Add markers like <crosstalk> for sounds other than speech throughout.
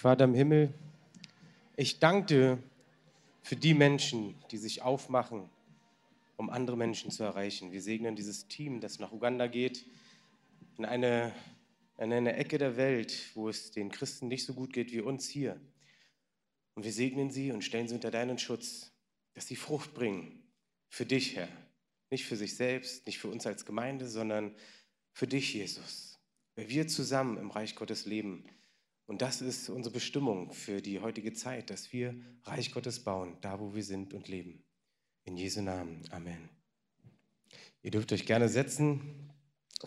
Vater im Himmel, ich danke dir für die Menschen, die sich aufmachen, um andere Menschen zu erreichen. Wir segnen dieses Team, das nach Uganda geht, in eine, in eine Ecke der Welt, wo es den Christen nicht so gut geht wie uns hier. Und wir segnen sie und stellen sie unter deinen Schutz, dass sie Frucht bringen für dich, Herr. Nicht für sich selbst, nicht für uns als Gemeinde, sondern für dich, Jesus. Weil wir zusammen im Reich Gottes leben. Und das ist unsere Bestimmung für die heutige Zeit, dass wir Reich Gottes bauen, da wo wir sind und leben. In Jesu Namen. Amen. Ihr dürft euch gerne setzen.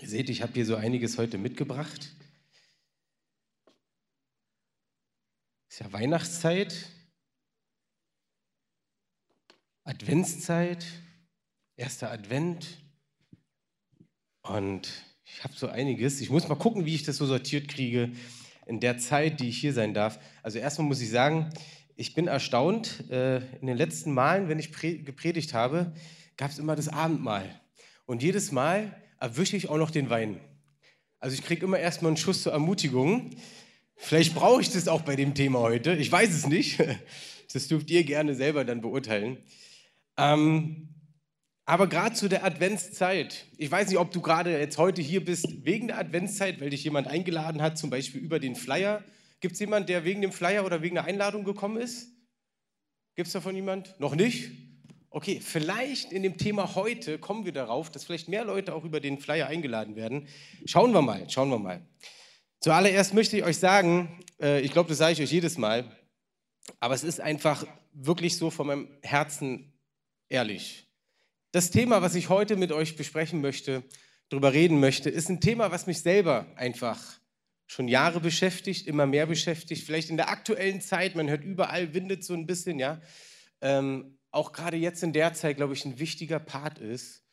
Ihr seht, ich habe hier so einiges heute mitgebracht. Es ist ja Weihnachtszeit, Adventszeit, erster Advent. Und ich habe so einiges. Ich muss mal gucken, wie ich das so sortiert kriege in der Zeit, die ich hier sein darf. Also erstmal muss ich sagen, ich bin erstaunt. Äh, in den letzten Malen, wenn ich gepredigt habe, gab es immer das Abendmahl. Und jedes Mal erwische ich auch noch den Wein. Also ich kriege immer erstmal einen Schuss zur Ermutigung. Vielleicht brauche ich das auch bei dem Thema heute. Ich weiß es nicht. <laughs> Das dürft ihr gerne selber dann beurteilen. Ähm, aber gerade zu der Adventszeit, ich weiß nicht, ob du gerade jetzt heute hier bist wegen der Adventszeit, weil dich jemand eingeladen hat, zum Beispiel über den Flyer. Gibt es jemanden, der wegen dem Flyer oder wegen der Einladung gekommen ist? Gibt es davon jemand? Noch nicht? Okay, vielleicht in dem Thema heute kommen wir darauf, dass vielleicht mehr Leute auch über den Flyer eingeladen werden. Schauen wir mal, schauen wir mal. Zuallererst möchte ich euch sagen, äh, ich glaube, das sage ich euch jedes Mal, aber es ist einfach wirklich so von meinem Herzen ehrlich. Das Thema, was ich heute mit euch besprechen möchte, darüber reden möchte, ist ein Thema, was mich selber einfach schon Jahre beschäftigt, immer mehr beschäftigt. Vielleicht in der aktuellen Zeit, man hört überall, windet so ein bisschen, ja. Ähm, auch gerade jetzt in der Zeit, glaube ich, ein wichtiger Part ist,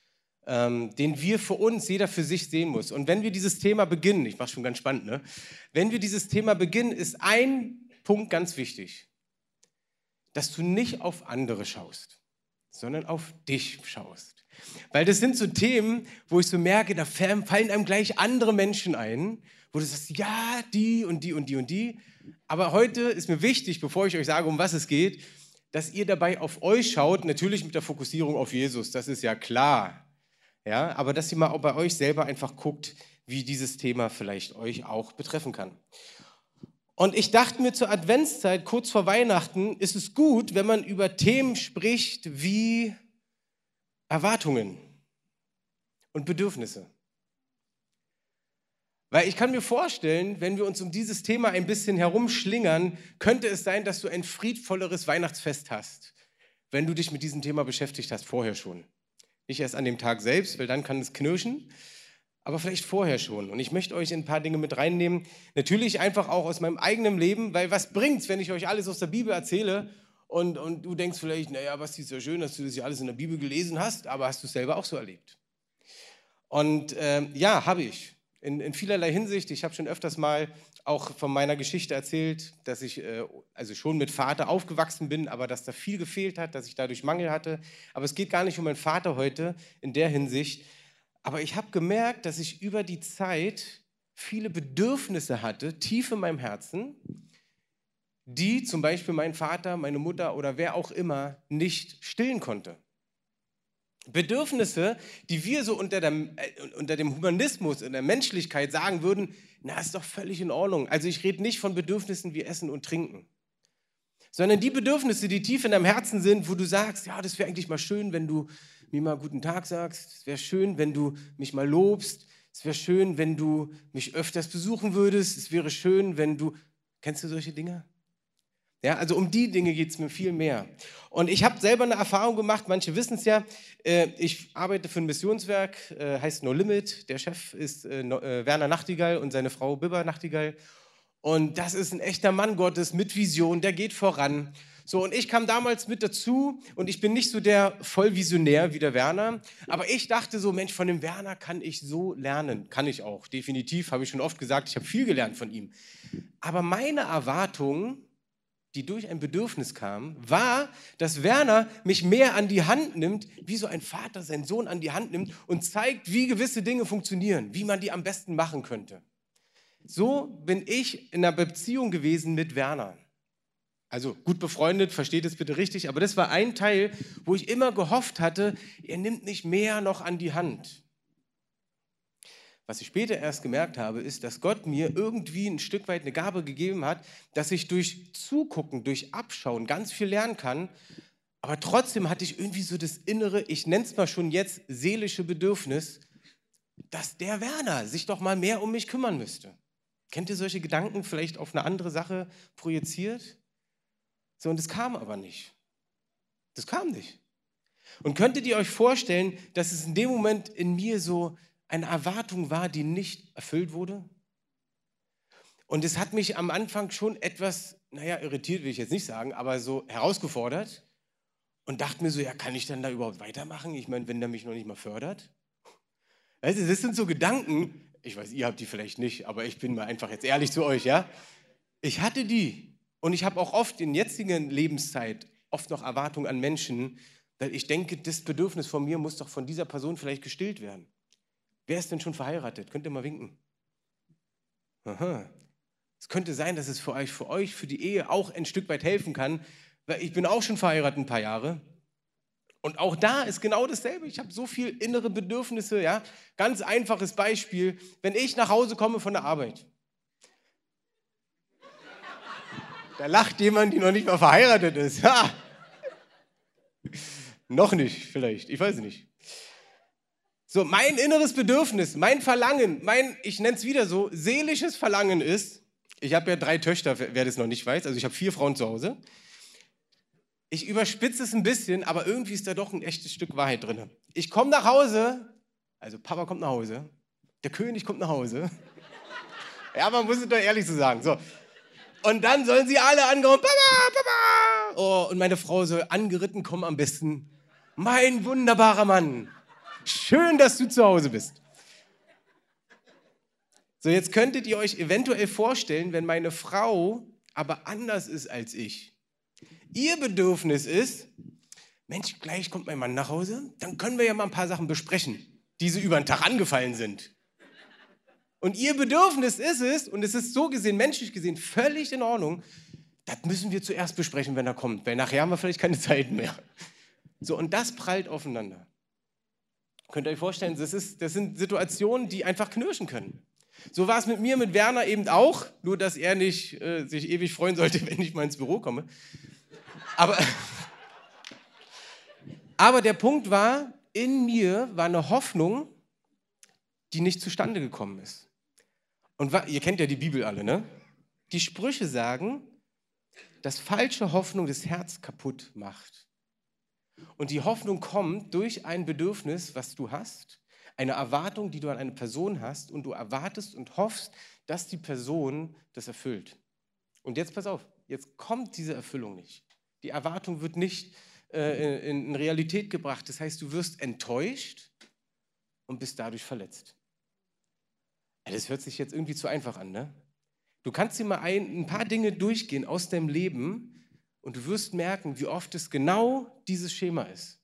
ähm, den wir für uns, jeder für sich sehen muss. Und wenn wir dieses Thema beginnen, ich mache schon ganz spannend, ne? Wenn wir dieses Thema beginnen, ist ein Punkt ganz wichtig, dass du nicht auf andere schaust sondern auf dich schaust. Weil das sind so Themen, wo ich so merke, da fallen einem gleich andere Menschen ein, wo du sagst, ja, die und die und die und die. Aber heute ist mir wichtig, bevor ich euch sage, um was es geht, dass ihr dabei auf euch schaut, natürlich mit der Fokussierung auf Jesus, das ist ja klar. Ja, aber dass ihr mal auch bei euch selber einfach guckt, wie dieses Thema vielleicht euch auch betreffen kann. Und ich dachte mir zur Adventszeit, kurz vor Weihnachten, ist es gut, wenn man über Themen spricht wie Erwartungen und Bedürfnisse. Weil ich kann mir vorstellen, wenn wir uns um dieses Thema ein bisschen herumschlingern, könnte es sein, dass du ein friedvolleres Weihnachtsfest hast, wenn du dich mit diesem Thema beschäftigt hast, vorher schon. Nicht erst an dem Tag selbst, weil dann kann es knirschen, aber vielleicht vorher schon. Und ich möchte euch ein paar Dinge mit reinnehmen. Natürlich einfach auch aus meinem eigenen Leben, weil was bringt's, wenn ich euch alles aus der Bibel erzähle und, und du denkst vielleicht, naja, was ist ja schön, dass du das ja alles in der Bibel gelesen hast, aber hast du es selber auch so erlebt? Und äh, ja, habe ich. In, in, vielerlei Hinsicht. Ich habe schon öfters mal auch von meiner Geschichte erzählt, dass ich äh, also schon mit Vater aufgewachsen bin, aber dass da viel gefehlt hat, dass ich dadurch Mangel hatte. Aber es geht gar nicht um meinen Vater heute in der Hinsicht, aber ich habe gemerkt, dass ich über die Zeit viele Bedürfnisse hatte, tief in meinem Herzen, die zum Beispiel mein Vater, meine Mutter oder wer auch immer nicht stillen konnte. Bedürfnisse, die wir so unter dem, äh, unter dem Humanismus, in der Menschlichkeit sagen würden, na, ist doch völlig in Ordnung. Also ich rede nicht von Bedürfnissen wie Essen und Trinken, sondern die Bedürfnisse, die tief in deinem Herzen sind, wo du sagst, ja, das wäre eigentlich mal schön, wenn du mir mal guten Tag sagst. Es wäre schön, wenn du mich mal lobst. Es wäre schön, wenn du mich öfters besuchen würdest. Es wäre schön, wenn du... Kennst du solche Dinge? Ja, also um die Dinge geht es mir viel mehr. Und ich habe selber eine Erfahrung gemacht, manche wissen es ja. Äh, ich arbeite für ein Missionswerk, äh, heißt No Limit. Der Chef ist äh, Werner Nachtigall und seine Frau Bibber Nachtigall. Und das ist ein echter Mann Gottes mit Vision, der geht voran. So, und ich kam damals mit dazu und ich bin nicht so der Vollvisionär wie der Werner, aber ich dachte so, Mensch, von dem Werner kann ich so lernen. Kann ich auch, definitiv, habe ich schon oft gesagt, ich habe viel gelernt von ihm. Aber meine Erwartung, die durch ein Bedürfnis kam, war, dass Werner mich mehr an die Hand nimmt, wie so ein Vater seinen Sohn an die Hand nimmt und zeigt, wie gewisse Dinge funktionieren, wie man die am besten machen könnte. So bin ich in einer Beziehung gewesen mit Werner. Also gut befreundet, versteht es bitte richtig, aber das war ein Teil, wo ich immer gehofft hatte, er nimmt nicht mehr noch an die Hand. Was ich später erst gemerkt habe, ist, dass Gott mir irgendwie ein Stück weit eine Gabe gegeben hat, dass ich durch Zugucken, durch Abschauen ganz viel lernen kann. Aber trotzdem hatte ich irgendwie so das innere, ich nenne es mal schon jetzt, seelische Bedürfnis, dass der Werner sich doch mal mehr um mich kümmern müsste. Kennt ihr solche Gedanken vielleicht auf eine andere Sache projiziert? So, und es kam aber nicht. Das kam nicht. Und könntet ihr euch vorstellen, dass es in dem Moment in mir so eine Erwartung war, die nicht erfüllt wurde? Und es hat mich am Anfang schon etwas, naja, irritiert will ich jetzt nicht sagen, aber so herausgefordert und dachte mir so, ja, kann ich dann da überhaupt weitermachen? Ich meine, wenn der mich noch nicht mal fördert? Weißt das sind so Gedanken, ich weiß, ihr habt die vielleicht nicht, aber ich bin mal einfach jetzt ehrlich zu euch, ja? Ich hatte die und ich habe auch oft in jetzigen Lebenszeit oft noch Erwartungen an Menschen, weil ich denke, das Bedürfnis von mir muss doch von dieser Person vielleicht gestillt werden. Wer ist denn schon verheiratet? Könnt ihr mal winken? Aha. Es könnte sein, dass es für euch, für euch, für die Ehe auch ein Stück weit helfen kann, weil ich bin auch schon verheiratet ein paar Jahre. Und auch da ist genau dasselbe. Ich habe so viele innere Bedürfnisse, ja. Ganz einfaches Beispiel. Wenn ich nach Hause komme von der Arbeit, da lacht jemand, die noch nicht mal verheiratet ist. Ha! noch nicht, vielleicht. Ich weiß nicht. So, mein inneres Bedürfnis, mein Verlangen, mein, ich nenne es wieder so, seelisches Verlangen ist, ich habe ja drei Töchter, wer das noch nicht weiß, also ich habe vier Frauen zu Hause. Ich überspitze es ein bisschen, aber irgendwie ist da doch ein echtes Stück Wahrheit drin. Ich komme nach Hause, also Papa kommt nach Hause, der König kommt nach Hause. Ja, man muss es doch ehrlich so sagen. So. Und dann sollen sie alle angehauen, Papa, Papa. Oh, und meine Frau soll angeritten kommen am besten. Mein wunderbarer Mann. Schön, dass du zu Hause bist. So, jetzt könntet ihr euch eventuell vorstellen, wenn meine Frau aber anders ist als ich. Ihr Bedürfnis ist, Mensch, gleich kommt mein Mann nach Hause, dann können wir ja mal ein paar Sachen besprechen, die so über den Tag angefallen sind. Und ihr Bedürfnis ist es, und es ist so gesehen, menschlich gesehen, völlig in Ordnung, das müssen wir zuerst besprechen, wenn er kommt, weil nachher haben wir vielleicht keine Zeit mehr. So, und das prallt aufeinander. Könnt ihr euch vorstellen, das, ist, das sind Situationen, die einfach knirschen können. So war es mit mir, mit Werner eben auch, nur dass er nicht äh, sich ewig freuen sollte, <laughs> wenn ich mal ins Büro komme. Aber, <laughs> aber der Punkt war, in mir war eine Hoffnung, die nicht zustande gekommen ist. Und ihr kennt ja die Bibel alle, ne? Die Sprüche sagen, dass falsche Hoffnung das Herz kaputt macht. Und die Hoffnung kommt durch ein Bedürfnis, was du hast, eine Erwartung, die du an eine Person hast und du erwartest und hoffst, dass die Person das erfüllt. Und jetzt pass auf, jetzt kommt diese Erfüllung nicht. Die Erwartung wird nicht äh, in, in Realität gebracht. Das heißt, du wirst enttäuscht und bist dadurch verletzt. Das hört sich jetzt irgendwie zu einfach an, ne? Du kannst dir mal ein, ein paar Dinge durchgehen aus deinem Leben, und du wirst merken, wie oft es genau dieses Schema ist.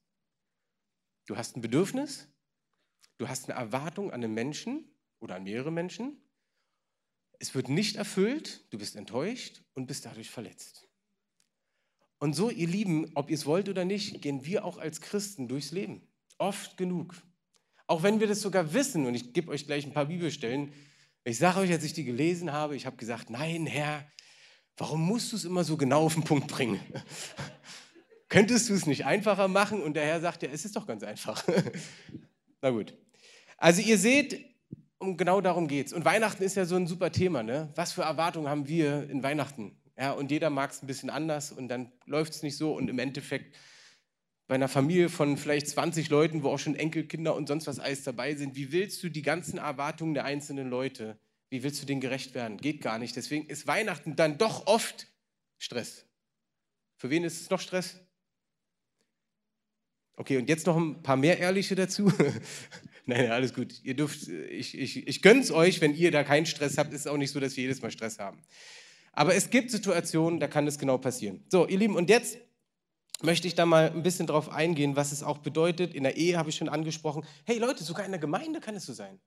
Du hast ein Bedürfnis, du hast eine Erwartung an einen Menschen oder an mehrere Menschen. Es wird nicht erfüllt, du bist enttäuscht und bist dadurch verletzt. Und so, ihr Lieben, ob ihr es wollt oder nicht, gehen wir auch als Christen durchs Leben. Oft genug. Auch wenn wir das sogar wissen, und ich gebe euch gleich ein paar Bibelstellen. Ich sage euch, als ich die gelesen habe, ich habe gesagt, nein, Herr, Warum musst du es immer so genau auf den Punkt bringen? <laughs> Könntest du es nicht einfacher machen? Und der Herr sagt ja, es ist doch ganz einfach. <laughs> Na gut. Also ihr seht, um genau darum geht es. Und Weihnachten ist ja so ein super Thema. Ne? Was für Erwartungen haben wir in Weihnachten? Ja, und jeder mag es ein bisschen anders und dann läuft es nicht so. Und im Endeffekt bei einer Familie von vielleicht 20 Leuten, wo auch schon Enkelkinder und sonst was alles dabei sind, wie willst du die ganzen Erwartungen der einzelnen Leute wie willst du denen gerecht werden? Geht gar nicht. Deswegen ist Weihnachten dann doch oft Stress. Für wen ist es noch Stress? Okay, und jetzt noch ein paar mehr Ehrliche dazu. <laughs> nein, alles gut. Ihr dürft, ich, ich, ich gönn's euch, wenn ihr da keinen Stress habt. Ist auch nicht so, dass wir jedes Mal Stress haben. Aber es gibt Situationen, da kann es genau passieren. So, ihr Lieben, und jetzt möchte ich da mal ein bisschen drauf eingehen, was es auch bedeutet. In der Ehe habe ich schon angesprochen. Hey Leute, sogar in der Gemeinde kann es so sein.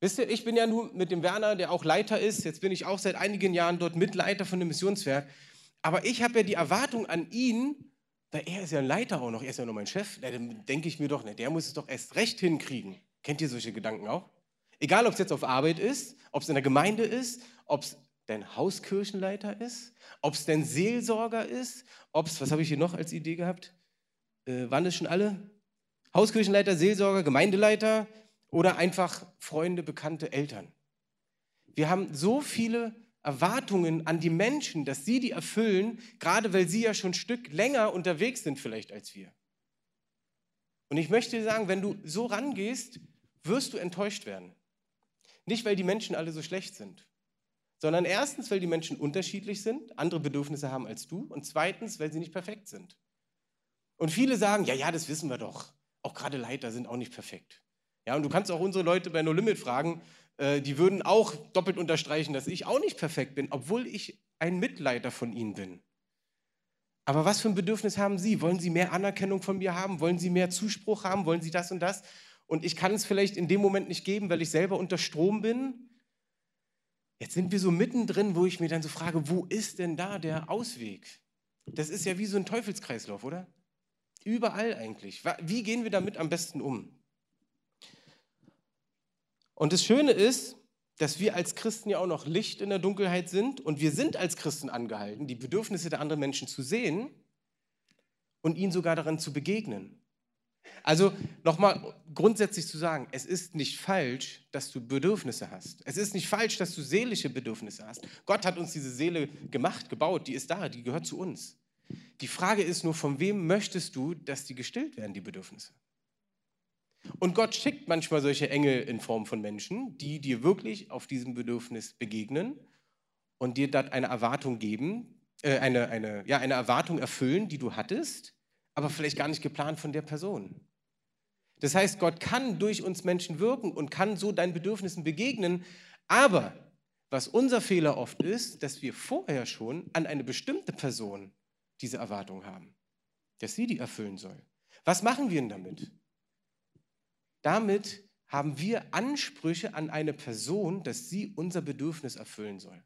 Wisst ihr, ich bin ja nun mit dem Werner, der auch Leiter ist, jetzt bin ich auch seit einigen Jahren dort Mitleiter von dem Missionswerk, aber ich habe ja die Erwartung an ihn, weil er ist ja ein Leiter auch noch, er ist ja noch mein Chef, dann denke ich mir doch, der muss es doch erst recht hinkriegen. Kennt ihr solche Gedanken auch? Egal, ob es jetzt auf Arbeit ist, ob es in der Gemeinde ist, ob es dein Hauskirchenleiter ist, ob es dein Seelsorger ist, ob es, was habe ich hier noch als Idee gehabt? Äh, waren das schon alle? Hauskirchenleiter, Seelsorger, Gemeindeleiter oder einfach Freunde, Bekannte, Eltern. Wir haben so viele Erwartungen an die Menschen, dass sie die erfüllen, gerade weil sie ja schon ein Stück länger unterwegs sind vielleicht als wir. Und ich möchte sagen, wenn du so rangehst, wirst du enttäuscht werden. Nicht, weil die Menschen alle so schlecht sind, sondern erstens, weil die Menschen unterschiedlich sind, andere Bedürfnisse haben als du und zweitens, weil sie nicht perfekt sind. Und viele sagen, ja, ja, das wissen wir doch. Auch gerade Leiter sind auch nicht perfekt. Ja, und du kannst auch unsere Leute bei No Limit fragen, äh, die würden auch doppelt unterstreichen, dass ich auch nicht perfekt bin, obwohl ich ein Mitleiter von ihnen bin. Aber was für ein Bedürfnis haben Sie? Wollen Sie mehr Anerkennung von mir haben? Wollen Sie mehr Zuspruch haben? Wollen Sie das und das? Und ich kann es vielleicht in dem Moment nicht geben, weil ich selber unter Strom bin. Jetzt sind wir so mittendrin, wo ich mir dann so frage, wo ist denn da der Ausweg? Das ist ja wie so ein Teufelskreislauf, oder? Überall eigentlich. Wie gehen wir damit am besten um? Und das Schöne ist, dass wir als Christen ja auch noch Licht in der Dunkelheit sind und wir sind als Christen angehalten, die Bedürfnisse der anderen Menschen zu sehen und ihnen sogar daran zu begegnen. Also nochmal grundsätzlich zu sagen, es ist nicht falsch, dass du Bedürfnisse hast. Es ist nicht falsch, dass du seelische Bedürfnisse hast. Gott hat uns diese Seele gemacht, gebaut, die ist da, die gehört zu uns. Die Frage ist nur, von wem möchtest du, dass die gestillt werden, die Bedürfnisse? Und Gott schickt manchmal solche Engel in Form von Menschen, die dir wirklich auf diesem Bedürfnis begegnen und dir dort eine Erwartung geben, äh, eine, eine, ja, eine Erwartung erfüllen, die du hattest, aber vielleicht gar nicht geplant von der Person. Das heißt, Gott kann durch uns Menschen wirken und kann so deinen Bedürfnissen begegnen, aber was unser Fehler oft ist, dass wir vorher schon an eine bestimmte Person diese Erwartung haben, dass sie die erfüllen soll. Was machen wir denn damit? Damit haben wir Ansprüche an eine Person, dass sie unser Bedürfnis erfüllen soll.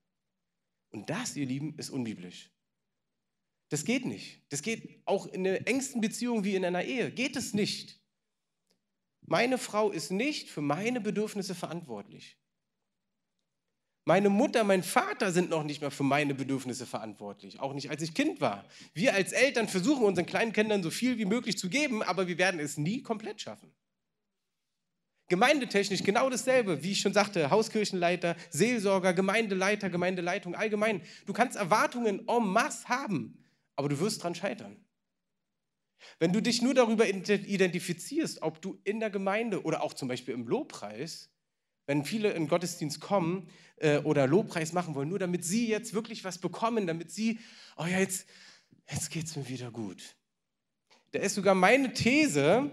Und das, ihr Lieben, ist unbiblisch. Das geht nicht. Das geht auch in einer engsten Beziehung wie in einer Ehe. Geht es nicht. Meine Frau ist nicht für meine Bedürfnisse verantwortlich. Meine Mutter, mein Vater sind noch nicht mehr für meine Bedürfnisse verantwortlich, auch nicht als ich Kind war. Wir als Eltern versuchen unseren kleinen Kindern so viel wie möglich zu geben, aber wir werden es nie komplett schaffen. Gemeindetechnisch genau dasselbe, wie ich schon sagte, Hauskirchenleiter, Seelsorger, Gemeindeleiter, Gemeindeleitung allgemein. Du kannst Erwartungen en masse haben, aber du wirst dran scheitern. Wenn du dich nur darüber identifizierst, ob du in der Gemeinde oder auch zum Beispiel im Lobpreis, wenn viele in Gottesdienst kommen äh, oder Lobpreis machen wollen, nur damit sie jetzt wirklich was bekommen, damit sie, oh ja, jetzt, jetzt geht es mir wieder gut. Da ist sogar meine These,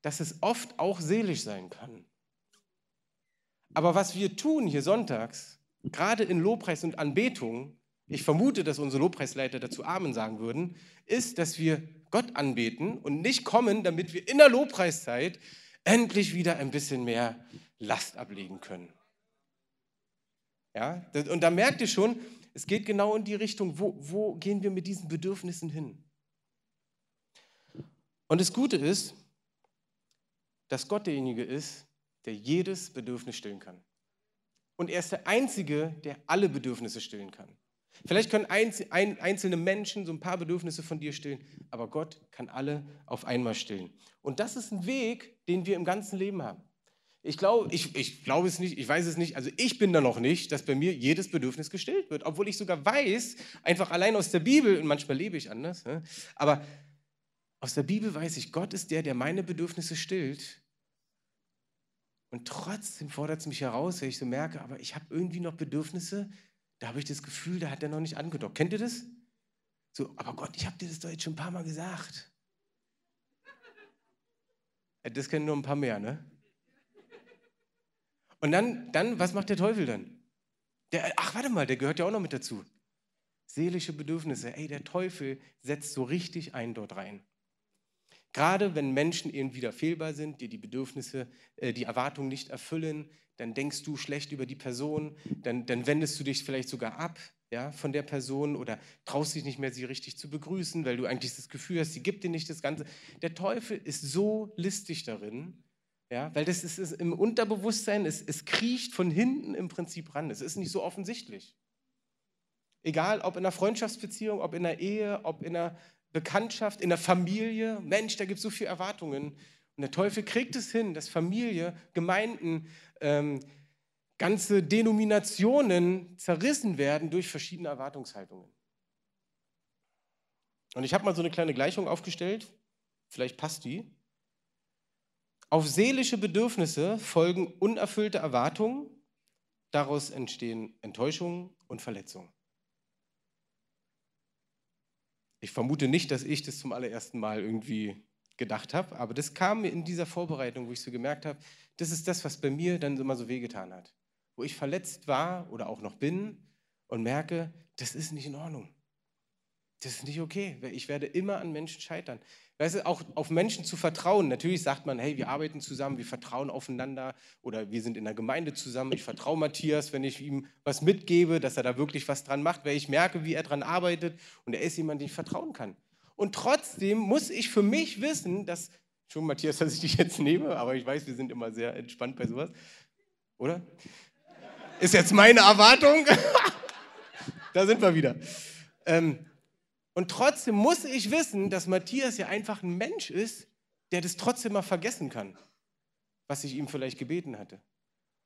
dass es oft auch seelisch sein kann. Aber was wir tun hier sonntags, gerade in Lobpreis und Anbetung, ich vermute, dass unsere Lobpreisleiter dazu Amen sagen würden, ist, dass wir Gott anbeten und nicht kommen, damit wir in der Lobpreiszeit endlich wieder ein bisschen mehr Last ablegen können. Ja, und da merkt ihr schon, es geht genau in die Richtung, wo, wo gehen wir mit diesen Bedürfnissen hin? Und das Gute ist, dass Gott derjenige ist, der jedes Bedürfnis stillen kann. Und er ist der Einzige, der alle Bedürfnisse stillen kann. Vielleicht können einzelne Menschen so ein paar Bedürfnisse von dir stillen, aber Gott kann alle auf einmal stillen. Und das ist ein Weg, den wir im ganzen Leben haben. Ich glaube ich, ich glaub es nicht, ich weiß es nicht, also ich bin da noch nicht, dass bei mir jedes Bedürfnis gestillt wird, obwohl ich sogar weiß, einfach allein aus der Bibel, und manchmal lebe ich anders, aber aus der Bibel weiß ich, Gott ist der, der meine Bedürfnisse stillt. Und trotzdem fordert es mich heraus, wenn ich so merke, aber ich habe irgendwie noch Bedürfnisse, da habe ich das Gefühl, da hat er noch nicht angedockt. Kennt ihr das? So, aber Gott, ich habe dir das doch jetzt schon ein paar Mal gesagt. Das kennen nur ein paar mehr, ne? Und dann, dann, was macht der Teufel dann? Der, ach, warte mal, der gehört ja auch noch mit dazu. Seelische Bedürfnisse. Ey, der Teufel setzt so richtig ein dort rein. Gerade wenn Menschen eben wieder fehlbar sind, dir die Bedürfnisse, äh, die Erwartungen nicht erfüllen, dann denkst du schlecht über die Person, dann, dann wendest du dich vielleicht sogar ab ja, von der Person oder traust dich nicht mehr, sie richtig zu begrüßen, weil du eigentlich das Gefühl hast, sie gibt dir nicht das Ganze. Der Teufel ist so listig darin, ja, weil das ist, ist im Unterbewusstsein, es, es kriecht von hinten im Prinzip ran. Es ist nicht so offensichtlich. Egal, ob in einer Freundschaftsbeziehung, ob in einer Ehe, ob in einer Bekanntschaft, in der Familie. Mensch, da gibt es so viele Erwartungen. Und der Teufel kriegt es hin, dass Familie, Gemeinden, ähm, ganze Denominationen zerrissen werden durch verschiedene Erwartungshaltungen. Und ich habe mal so eine kleine Gleichung aufgestellt, vielleicht passt die. Auf seelische Bedürfnisse folgen unerfüllte Erwartungen, daraus entstehen Enttäuschungen und Verletzungen. Ich vermute nicht, dass ich das zum allerersten Mal irgendwie gedacht habe, aber das kam mir in dieser Vorbereitung, wo ich so gemerkt habe, das ist das, was bei mir dann immer so wehgetan hat wo ich verletzt war oder auch noch bin und merke, das ist nicht in Ordnung. Das ist nicht okay. Ich werde immer an Menschen scheitern. Weißt du, auch auf Menschen zu vertrauen. Natürlich sagt man, hey, wir arbeiten zusammen, wir vertrauen aufeinander oder wir sind in der Gemeinde zusammen. Ich vertraue Matthias, wenn ich ihm was mitgebe, dass er da wirklich was dran macht, weil ich merke, wie er dran arbeitet und er ist jemand, den ich vertrauen kann. Und trotzdem muss ich für mich wissen, dass, schon Matthias, dass ich dich jetzt nehme, aber ich weiß, wir sind immer sehr entspannt bei sowas, oder? Ist jetzt meine Erwartung. <laughs> da sind wir wieder. Ähm, und trotzdem muss ich wissen, dass Matthias ja einfach ein Mensch ist, der das trotzdem mal vergessen kann, was ich ihm vielleicht gebeten hatte.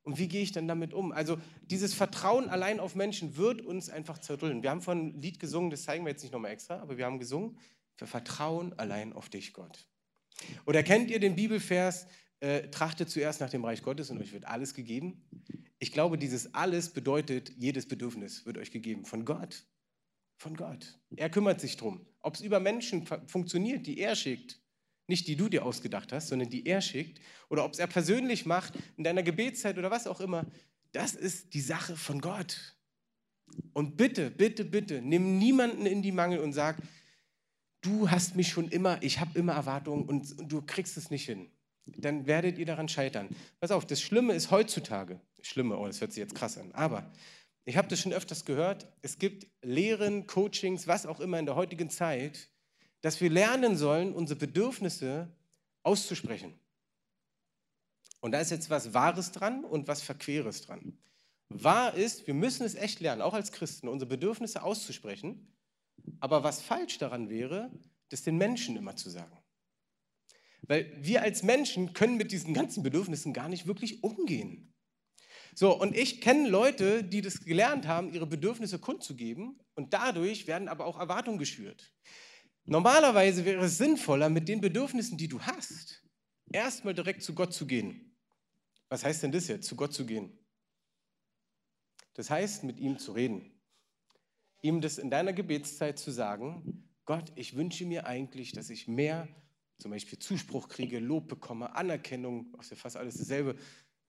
Und wie gehe ich dann damit um? Also dieses Vertrauen allein auf Menschen wird uns einfach zerrüllen. Wir haben von ein Lied gesungen, das zeigen wir jetzt nicht nochmal extra, aber wir haben gesungen, wir vertrauen allein auf dich, Gott. Oder kennt ihr den Bibelvers, äh, trachtet zuerst nach dem Reich Gottes und euch wird alles gegeben? Ich glaube, dieses alles bedeutet, jedes Bedürfnis wird euch gegeben von Gott. Von Gott. Er kümmert sich drum. Ob es über Menschen funktioniert, die er schickt, nicht die du dir ausgedacht hast, sondern die er schickt, oder ob es er persönlich macht, in deiner Gebetszeit oder was auch immer, das ist die Sache von Gott. Und bitte, bitte, bitte, nimm niemanden in die Mangel und sag, du hast mich schon immer, ich habe immer Erwartungen und, und du kriegst es nicht hin dann werdet ihr daran scheitern. Pass auf, das Schlimme ist heutzutage, Schlimme, oh, das hört sich jetzt krass an, aber ich habe das schon öfters gehört, es gibt Lehren, Coachings, was auch immer in der heutigen Zeit, dass wir lernen sollen, unsere Bedürfnisse auszusprechen. Und da ist jetzt was Wahres dran und was Verqueres dran. Wahr ist, wir müssen es echt lernen, auch als Christen, unsere Bedürfnisse auszusprechen. Aber was falsch daran wäre, das den Menschen immer zu sagen. Weil wir als Menschen können mit diesen ganzen Bedürfnissen gar nicht wirklich umgehen. So, und ich kenne Leute, die das gelernt haben, ihre Bedürfnisse kundzugeben und dadurch werden aber auch Erwartungen geschürt. Normalerweise wäre es sinnvoller, mit den Bedürfnissen, die du hast, erstmal direkt zu Gott zu gehen. Was heißt denn das jetzt, zu Gott zu gehen? Das heißt, mit ihm zu reden. Ihm das in deiner Gebetszeit zu sagen, Gott, ich wünsche mir eigentlich, dass ich mehr zum Beispiel Zuspruch kriege, Lob bekomme, Anerkennung, ist ja fast alles dasselbe.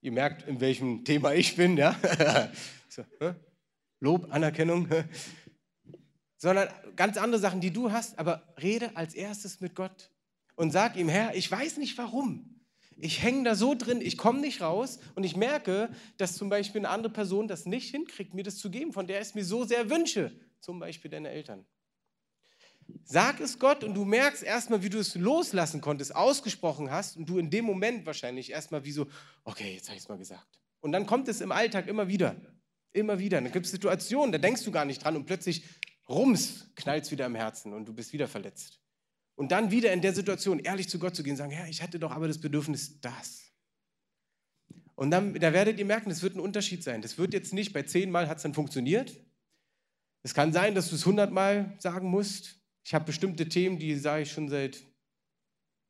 Ihr merkt, in welchem Thema ich bin, ja? <laughs> so, Lob, Anerkennung, <laughs> sondern ganz andere Sachen, die du hast, aber rede als erstes mit Gott und sag ihm, Herr, ich weiß nicht warum. Ich hänge da so drin, ich komme nicht raus und ich merke, dass zum Beispiel eine andere Person das nicht hinkriegt, mir das zu geben, von der ich es mir so sehr wünsche, zum Beispiel deine Eltern. Sag es Gott und du merkst erstmal, wie du es loslassen konntest, ausgesprochen hast und du in dem Moment wahrscheinlich erstmal wie so, okay, jetzt habe ich es mal gesagt. Und dann kommt es im Alltag immer wieder, immer wieder. Dann gibt es Situationen, da denkst du gar nicht dran und plötzlich rums, knallt es wieder im Herzen und du bist wieder verletzt. Und dann wieder in der Situation ehrlich zu Gott zu gehen und sagen, ja, ich hatte doch aber das Bedürfnis, das. Und dann, da werdet ihr merken, es wird ein Unterschied sein. Das wird jetzt nicht, bei zehnmal hat es dann funktioniert. Es kann sein, dass du es hundertmal sagen musst. Ich habe bestimmte Themen, die sage ich schon seit,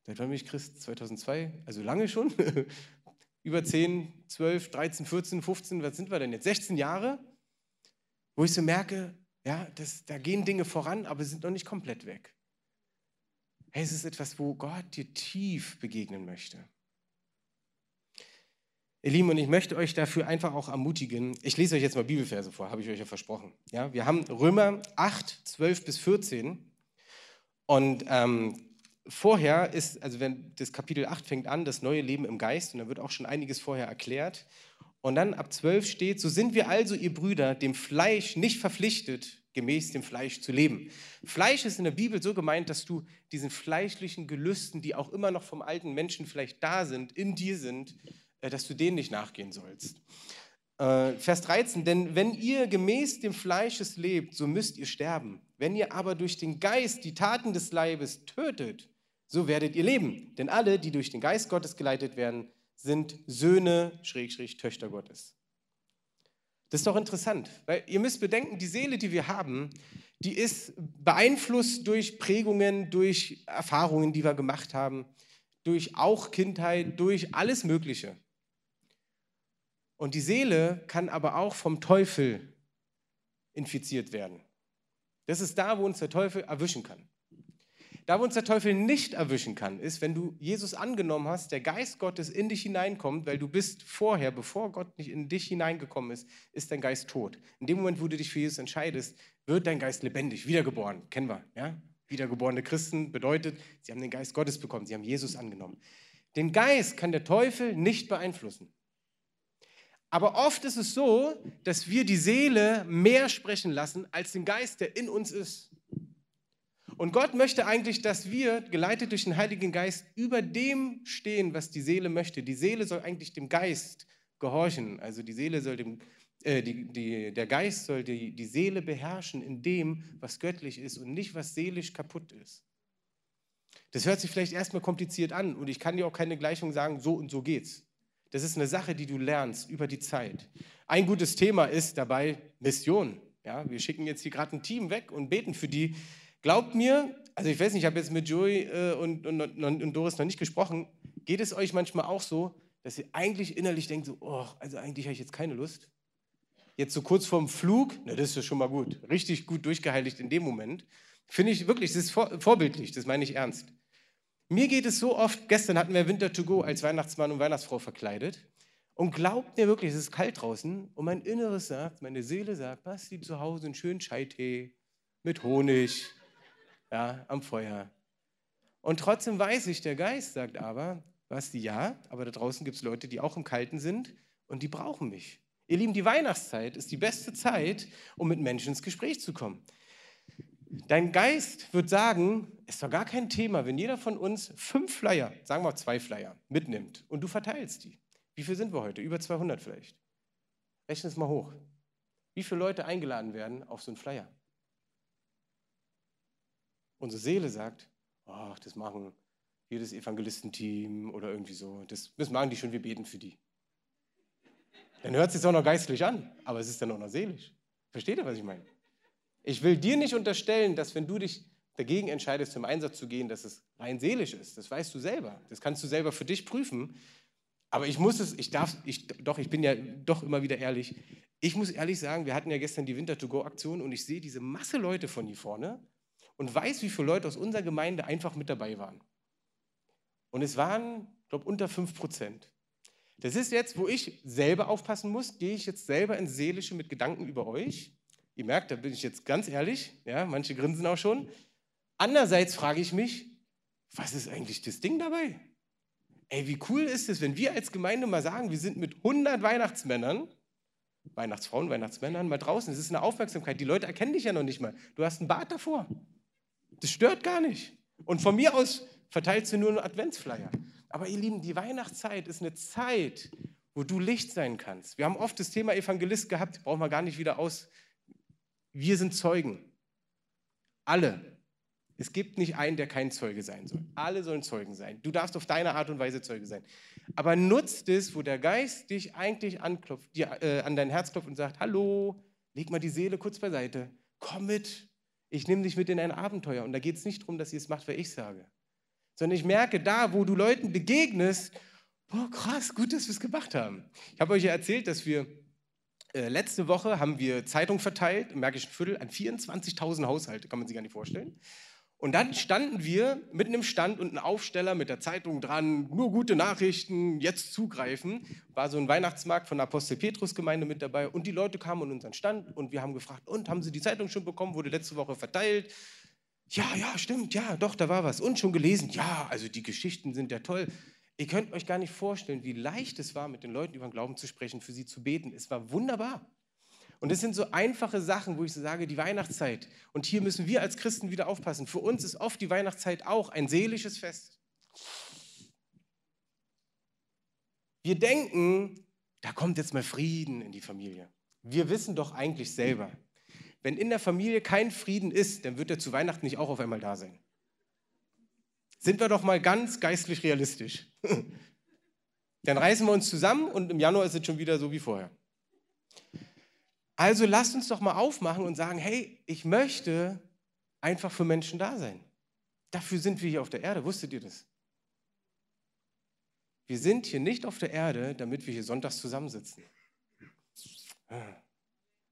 seit wann bin ich Christ? 2002? Also lange schon. <laughs> Über 10, 12, 13, 14, 15, was sind wir denn jetzt? 16 Jahre, wo ich so merke, ja, das, da gehen Dinge voran, aber sind noch nicht komplett weg. Hey, es ist etwas, wo Gott dir tief begegnen möchte. Ihr Lieben, und ich möchte euch dafür einfach auch ermutigen. Ich lese euch jetzt mal Bibelverse vor, habe ich euch ja versprochen. Ja, wir haben Römer 8, 12 bis 14. Und ähm, vorher ist, also wenn das Kapitel 8 fängt an, das neue Leben im Geist, und da wird auch schon einiges vorher erklärt. Und dann ab 12 steht, so sind wir also, ihr Brüder, dem Fleisch nicht verpflichtet, gemäß dem Fleisch zu leben. Fleisch ist in der Bibel so gemeint, dass du diesen fleischlichen Gelüsten, die auch immer noch vom alten Menschen vielleicht da sind, in dir sind, äh, dass du denen nicht nachgehen sollst. Äh, Vers 13, denn wenn ihr gemäß dem Fleisches lebt, so müsst ihr sterben. Wenn ihr aber durch den Geist die Taten des Leibes tötet, so werdet ihr leben. Denn alle, die durch den Geist Gottes geleitet werden, sind Söhne, Schrägstrich, Töchter Gottes. Das ist doch interessant, weil ihr müsst bedenken, die Seele, die wir haben, die ist beeinflusst durch Prägungen, durch Erfahrungen, die wir gemacht haben, durch auch Kindheit, durch alles Mögliche. Und die Seele kann aber auch vom Teufel infiziert werden. Das ist da, wo uns der Teufel erwischen kann. Da, wo uns der Teufel nicht erwischen kann, ist, wenn du Jesus angenommen hast, der Geist Gottes in dich hineinkommt, weil du bist vorher, bevor Gott nicht in dich hineingekommen ist, ist dein Geist tot. In dem Moment, wo du dich für Jesus entscheidest, wird dein Geist lebendig, wiedergeboren. Kennen wir, ja? Wiedergeborene Christen bedeutet, sie haben den Geist Gottes bekommen, sie haben Jesus angenommen. Den Geist kann der Teufel nicht beeinflussen. Aber oft ist es so, dass wir die Seele mehr sprechen lassen als den Geist, der in uns ist. Und Gott möchte eigentlich, dass wir, geleitet durch den Heiligen Geist, über dem stehen, was die Seele möchte. Die Seele soll eigentlich dem Geist gehorchen. Also die Seele soll dem, äh, die, die, der Geist soll die, die Seele beherrschen in dem, was göttlich ist und nicht, was seelisch kaputt ist. Das hört sich vielleicht erstmal kompliziert an und ich kann dir auch keine Gleichung sagen, so und so geht's. Das ist eine Sache, die du lernst über die Zeit. Ein gutes Thema ist dabei Mission. Ja, wir schicken jetzt hier gerade ein Team weg und beten für die, Glaubt mir, also ich weiß nicht, ich habe jetzt mit Joey äh, und, und, und, Doris noch nicht gesprochen, geht es euch manchmal auch so, dass ihr eigentlich innerlich denkt, so, oh, also eigentlich habe ich jetzt keine Lust. Jetzt so kurz vorm Flug, na, das ist ja schon mal gut, richtig gut durchgeheiligt in dem Moment. Finde ich wirklich, das ist vor, vorbildlich, das meine ich ernst. Mir geht es so oft, gestern hatten wir Winter to go als Weihnachtsmann und Weihnachtsfrau verkleidet. Und glaubt mir wirklich, es ist kalt draußen und mein Inneres sagt, meine Seele sagt, was die zu Hause einen schönen Scheitee mit Honig, ja, am Feuer. Und trotzdem weiß ich, der Geist sagt aber, was die ja, aber da draußen gibt es Leute, die auch im Kalten sind und die brauchen mich. Ihr Lieben, die Weihnachtszeit ist die beste Zeit, um mit Menschen ins Gespräch zu kommen. Dein Geist wird sagen, es ist doch gar kein Thema, wenn jeder von uns fünf Flyer, sagen wir zwei Flyer, mitnimmt und du verteilst die. Wie viel sind wir heute? Über 200 vielleicht. Rechne es mal hoch. Wie viele Leute eingeladen werden auf so einen Flyer? Unsere Seele sagt, ach, das machen jedes Evangelistenteam oder irgendwie so. Das, das machen die schon, wir beten für die. Dann hört es sich auch noch geistlich an, aber es ist dann auch noch seelisch. Versteht ihr, was ich meine? Ich will dir nicht unterstellen, dass wenn du dich dagegen entscheidest, zum Einsatz zu gehen, dass es rein seelisch ist. Das weißt du selber. Das kannst du selber für dich prüfen. Aber ich muss es, ich darf, ich, doch, ich bin ja doch immer wieder ehrlich. Ich muss ehrlich sagen, wir hatten ja gestern die Winter-to-Go-Aktion und ich sehe diese Masse Leute von hier vorne und weiß, wie viele Leute aus unserer Gemeinde einfach mit dabei waren. Und es waren, ich glaube, unter 5 Prozent. Das ist jetzt, wo ich selber aufpassen muss, gehe ich jetzt selber ins Seelische mit Gedanken über euch. Ihr merkt, da bin ich jetzt ganz ehrlich, ja, manche grinsen auch schon. Andererseits frage ich mich, was ist eigentlich das Ding dabei? Ey, wie cool ist es, wenn wir als Gemeinde mal sagen, wir sind mit 100 Weihnachtsmännern, Weihnachtsfrauen, Weihnachtsmännern mal draußen. Es ist eine Aufmerksamkeit. Die Leute erkennen dich ja noch nicht mal. Du hast einen Bart davor. Das stört gar nicht. Und von mir aus verteilst du nur einen Adventsflyer. Aber ihr Lieben, die Weihnachtszeit ist eine Zeit, wo du Licht sein kannst. Wir haben oft das Thema Evangelist gehabt, brauchen wir gar nicht wieder aus. Wir sind Zeugen. Alle. Es gibt nicht einen, der kein Zeuge sein soll. Alle sollen Zeugen sein. Du darfst auf deine Art und Weise Zeuge sein. Aber nutzt es, wo der Geist dich eigentlich anklopft, dir, äh, an dein Herz klopft und sagt, hallo, leg mal die Seele kurz beiseite. Komm mit. Ich nehme dich mit in ein Abenteuer. Und da geht es nicht darum, dass ihr es macht, weil ich sage. Sondern ich merke da, wo du Leuten begegnest, boah, krass, gut, dass wir es gemacht haben. Ich habe euch ja erzählt, dass wir äh, letzte Woche haben wir Zeitung verteilt im Märkischen Viertel an 24.000 Haushalte, kann man sich gar nicht vorstellen. Und dann standen wir mitten im Stand und ein Aufsteller mit der Zeitung dran, nur gute Nachrichten, jetzt zugreifen. War so ein Weihnachtsmarkt von der Apostel Petrus Gemeinde mit dabei und die Leute kamen an unseren Stand und wir haben gefragt, und haben Sie die Zeitung schon bekommen? Wurde letzte Woche verteilt. Ja, ja, stimmt, ja, doch, da war was. Und schon gelesen. Ja, also die Geschichten sind ja toll. Ihr könnt euch gar nicht vorstellen, wie leicht es war, mit den Leuten über den Glauben zu sprechen, für sie zu beten. Es war wunderbar. Und es sind so einfache Sachen, wo ich so sage, die Weihnachtszeit. Und hier müssen wir als Christen wieder aufpassen. Für uns ist oft die Weihnachtszeit auch ein seelisches Fest. Wir denken, da kommt jetzt mal Frieden in die Familie. Wir wissen doch eigentlich selber, wenn in der Familie kein Frieden ist, dann wird er zu Weihnachten nicht auch auf einmal da sein. Sind wir doch mal ganz geistlich realistisch. <laughs> dann reißen wir uns zusammen und im Januar ist es schon wieder so wie vorher. Also lasst uns doch mal aufmachen und sagen, hey, ich möchte einfach für Menschen da sein. Dafür sind wir hier auf der Erde. Wusstet ihr das? Wir sind hier nicht auf der Erde, damit wir hier sonntags zusammensitzen.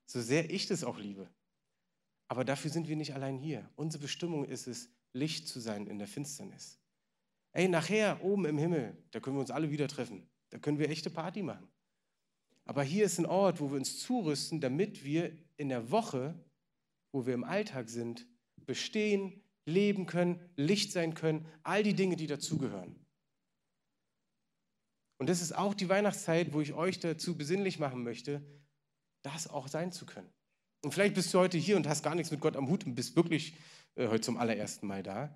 So sehr ich das auch liebe. Aber dafür sind wir nicht allein hier. Unsere Bestimmung ist es, Licht zu sein in der Finsternis. Ey, nachher oben im Himmel, da können wir uns alle wieder treffen. Da können wir echte Party machen. Aber hier ist ein Ort, wo wir uns zurüsten, damit wir in der Woche, wo wir im Alltag sind, bestehen, leben können, Licht sein können, all die Dinge, die dazugehören. Und das ist auch die Weihnachtszeit, wo ich euch dazu besinnlich machen möchte, das auch sein zu können. Und vielleicht bist du heute hier und hast gar nichts mit Gott am Hut und bist wirklich äh, heute zum allerersten Mal da.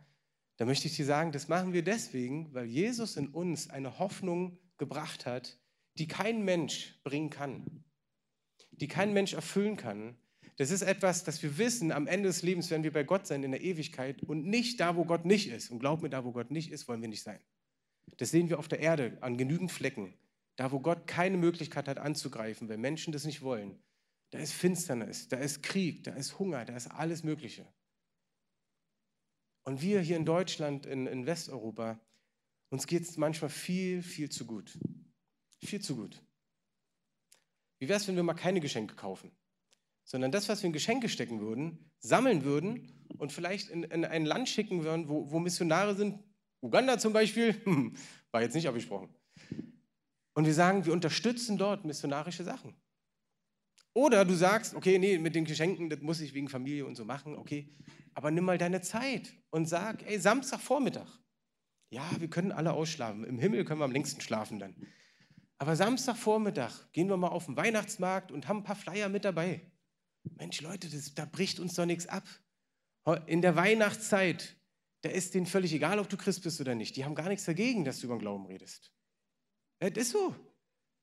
Da möchte ich dir sagen, das machen wir deswegen, weil Jesus in uns eine Hoffnung gebracht hat, die kein Mensch bringen kann, die kein Mensch erfüllen kann. Das ist etwas, das wir wissen, am Ende des Lebens werden wir bei Gott sein in der Ewigkeit und nicht da, wo Gott nicht ist. Und glaub mir, da, wo Gott nicht ist, wollen wir nicht sein. Das sehen wir auf der Erde an genügend Flecken. Da, wo Gott keine Möglichkeit hat anzugreifen, wenn Menschen das nicht wollen, da ist Finsternis, da ist Krieg, da ist Hunger, da ist alles Mögliche. Und wir hier in Deutschland, in, in Westeuropa, uns geht es manchmal viel, viel zu gut. Viel zu gut. Wie wäre es, wenn wir mal keine Geschenke kaufen, sondern das, was wir in Geschenke stecken würden, sammeln würden und vielleicht in, in ein Land schicken würden, wo, wo Missionare sind, Uganda zum Beispiel, <laughs> war jetzt nicht abgesprochen. Und wir sagen, wir unterstützen dort missionarische Sachen. Oder du sagst, okay, nee, mit den Geschenken, das muss ich wegen Familie und so machen, okay, aber nimm mal deine Zeit und sag, ey, Samstagvormittag. Ja, wir können alle ausschlafen. Im Himmel können wir am längsten schlafen dann. Aber Samstagvormittag gehen wir mal auf den Weihnachtsmarkt und haben ein paar Flyer mit dabei. Mensch, Leute, das, da bricht uns doch nichts ab. In der Weihnachtszeit, da ist denen völlig egal, ob du Christ bist oder nicht. Die haben gar nichts dagegen, dass du über den Glauben redest. Das ist so.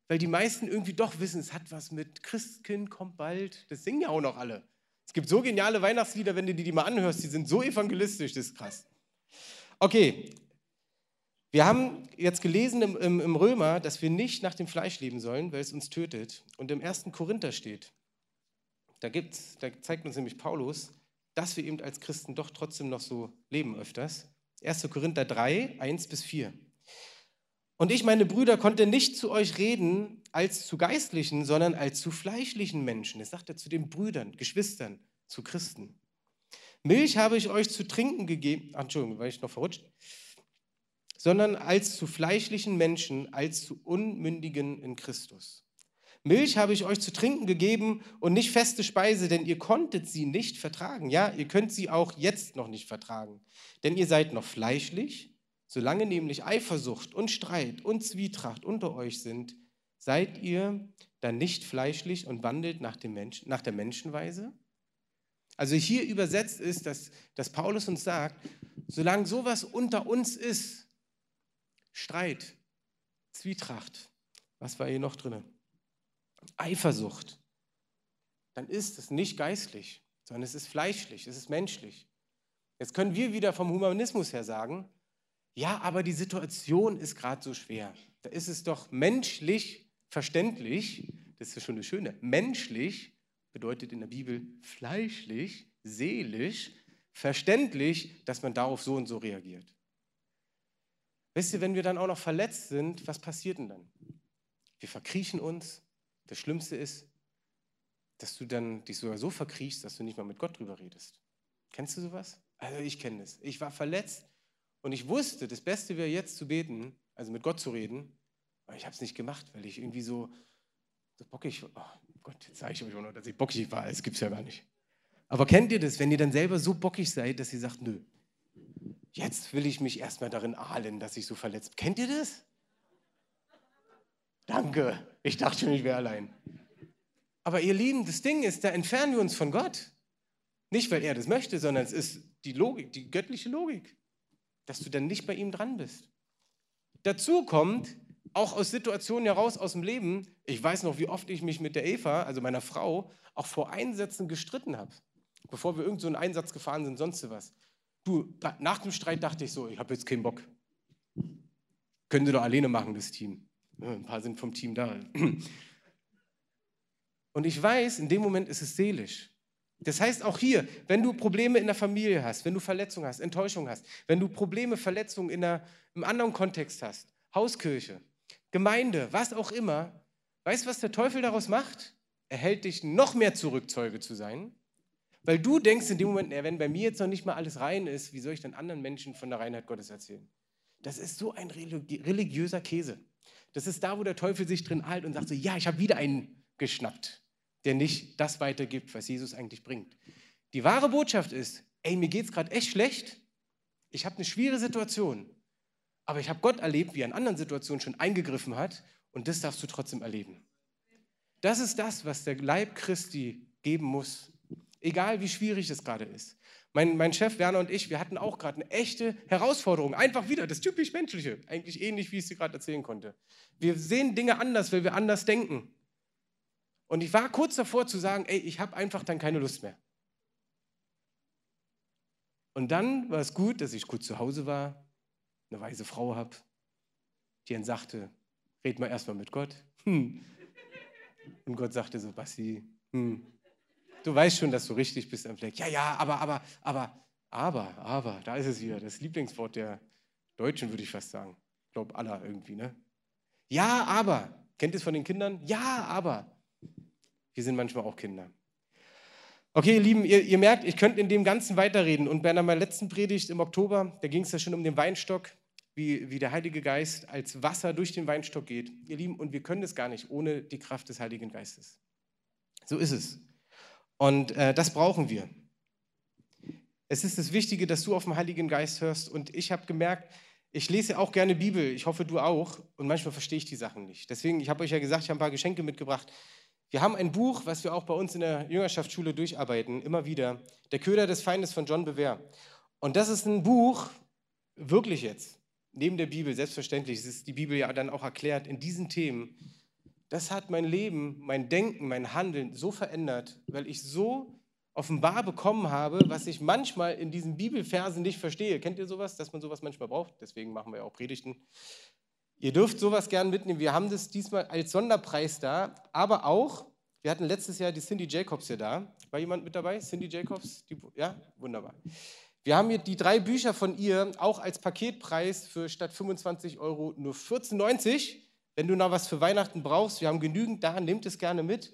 Weil die meisten irgendwie doch wissen, es hat was mit Christkind kommt bald. Das singen ja auch noch alle. Es gibt so geniale Weihnachtslieder, wenn du die, die mal anhörst, die sind so evangelistisch, das ist krass. Okay, wir haben jetzt gelesen im, im, im, Römer, dass wir nicht nach dem Fleisch leben sollen, weil es uns tötet. Und im 1. Korinther steht, da, gibt's, da zeigt uns nämlich Paulus, dass wir eben als Christen doch trotzdem noch so leben öfters. 1. Korinther 3, 1 bis 4. Und ich, meine Brüder, konnte nicht zu euch reden als zu geistlichen, sondern als zu fleischlichen Menschen. Das sagt er zu den Brüdern, Geschwistern, zu Christen. Milch habe ich euch zu trinken gegeben, Ach, Entschuldigung, war ich noch verrutscht, sondern als zu fleischlichen Menschen, als zu Unmündigen in Christus. Milch habe ich euch zu trinken gegeben und nicht feste Speise, denn ihr konntet sie nicht vertragen. Ja, ihr könnt sie auch jetzt noch nicht vertragen, denn ihr seid noch fleischlich Solange nämlich Eifersucht und Streit und Zwietracht unter euch sind, seid ihr dann nicht fleischlich und wandelt nach, dem Mensch, nach der Menschenweise? Also hier übersetzt ist, dass, dass Paulus uns sagt, solange sowas unter uns ist, Streit, Zwietracht, was war hier noch drin? Eifersucht, dann ist es nicht geistlich, sondern es ist fleischlich, es ist menschlich. Jetzt können wir wieder vom Humanismus her sagen, ja, aber die Situation ist gerade so schwer. Da ist es doch menschlich verständlich, das ist schon eine schöne, menschlich bedeutet in der Bibel fleischlich, seelisch, verständlich, dass man darauf so und so reagiert. Wisst ihr, wenn wir dann auch noch verletzt sind, was passiert denn dann? Wir verkriechen uns. Das Schlimmste ist, dass du dann dich sogar so verkriechst, dass du nicht mal mit Gott drüber redest. Kennst du sowas? Also ich kenne das. Ich war verletzt und ich wusste, das Beste wäre jetzt zu beten, also mit Gott zu reden, aber ich habe es nicht gemacht, weil ich irgendwie so, so bockig, oh Gott, jetzt sage ich euch auch noch, dass ich bockig war, das gibt es ja gar nicht. Aber kennt ihr das, wenn ihr dann selber so bockig seid, dass ihr sagt, nö, jetzt will ich mich erstmal darin ahlen, dass ich so verletzt bin. Kennt ihr das? Danke. Ich dachte schon, ich wäre allein. Aber ihr Lieben, das Ding ist, da entfernen wir uns von Gott. Nicht, weil er das möchte, sondern es ist die Logik, die göttliche Logik, dass du dann nicht bei ihm dran bist. Dazu kommt, auch aus Situationen heraus aus dem Leben, ich weiß noch, wie oft ich mich mit der Eva, also meiner Frau, auch vor Einsätzen gestritten habe, bevor wir irgend so einen Einsatz gefahren sind, sonst was. Du, nach dem Streit dachte ich so, ich habe jetzt keinen Bock. Können Sie doch alleine machen, das Team. Ein paar sind vom Team da. <clears throat> Und ich weiß, in dem Moment ist es seelisch. Das heißt auch hier, wenn du Probleme in der Familie hast, wenn du Verletzungen hast, Enttäuschung hast, wenn du Probleme, Verletzungen in einer, im anderen Kontext hast, Hauskirche, Gemeinde, was auch immer, weißt du, was der Teufel daraus macht? Er hält dich noch mehr zurück, Zeuge zu sein, weil du denkst in dem Moment, wenn bei mir jetzt noch nicht mal alles rein ist, wie soll ich dann anderen Menschen von der Reinheit Gottes erzählen? Das ist so ein religiöser Käse. Das ist da, wo der Teufel sich drin hält und sagt so, ja, ich habe wieder einen geschnappt, der nicht das weitergibt, was Jesus eigentlich bringt. Die wahre Botschaft ist, ey, mir geht es gerade echt schlecht, ich habe eine schwierige Situation, aber ich habe Gott erlebt, wie er in anderen Situationen schon eingegriffen hat und das darfst du trotzdem erleben. Das ist das, was der Leib Christi geben muss, egal wie schwierig es gerade ist. Mein, mein Chef Werner und ich, wir hatten auch gerade eine echte Herausforderung. Einfach wieder das typisch Menschliche. Eigentlich ähnlich, wie ich es dir gerade erzählen konnte. Wir sehen Dinge anders, weil wir anders denken. Und ich war kurz davor zu sagen, ey, ich habe einfach dann keine Lust mehr. Und dann war es gut, dass ich kurz zu Hause war, eine weise Frau habe, die dann sagte, red mal erstmal mit Gott. Hm. Und Gott sagte so, Basti, hm, Du weißt schon, dass du richtig bist am Fleck. Ja, ja, aber, aber, aber, aber, aber, da ist es wieder, das Lieblingswort der Deutschen, würde ich fast sagen. Ich glaube, aller irgendwie, ne? Ja, aber. Kennt ihr es von den Kindern? Ja, aber. Wir sind manchmal auch Kinder. Okay, ihr Lieben, ihr, ihr merkt, ich könnte in dem Ganzen weiterreden. Und bei meiner letzten Predigt im Oktober, da ging es ja schon um den Weinstock, wie, wie der Heilige Geist als Wasser durch den Weinstock geht. Ihr Lieben, und wir können das gar nicht ohne die Kraft des Heiligen Geistes. So ist es. Und äh, das brauchen wir. Es ist das Wichtige, dass du auf den Heiligen Geist hörst. Und ich habe gemerkt, ich lese auch gerne Bibel. Ich hoffe, du auch. Und manchmal verstehe ich die Sachen nicht. Deswegen, ich habe euch ja gesagt, ich habe ein paar Geschenke mitgebracht. Wir haben ein Buch, was wir auch bei uns in der Jüngerschaftsschule durcharbeiten, immer wieder. Der Köder des Feindes von John Bewer. Und das ist ein Buch, wirklich jetzt, neben der Bibel, selbstverständlich, es ist die Bibel ja dann auch erklärt, in diesen Themen das hat mein Leben, mein Denken, mein Handeln so verändert, weil ich so offenbar bekommen habe, was ich manchmal in diesen Bibelversen nicht verstehe. Kennt ihr sowas, dass man sowas manchmal braucht? Deswegen machen wir ja auch Predigten. Ihr dürft sowas gern mitnehmen. Wir haben das diesmal als Sonderpreis da, aber auch, wir hatten letztes Jahr die Cindy Jacobs hier da. War jemand mit dabei? Cindy Jacobs? Die, ja, wunderbar. Wir haben hier die drei Bücher von ihr auch als Paketpreis für statt 25 Euro nur 14,90 wenn du noch was für Weihnachten brauchst, wir haben genügend da, nehmt es gerne mit.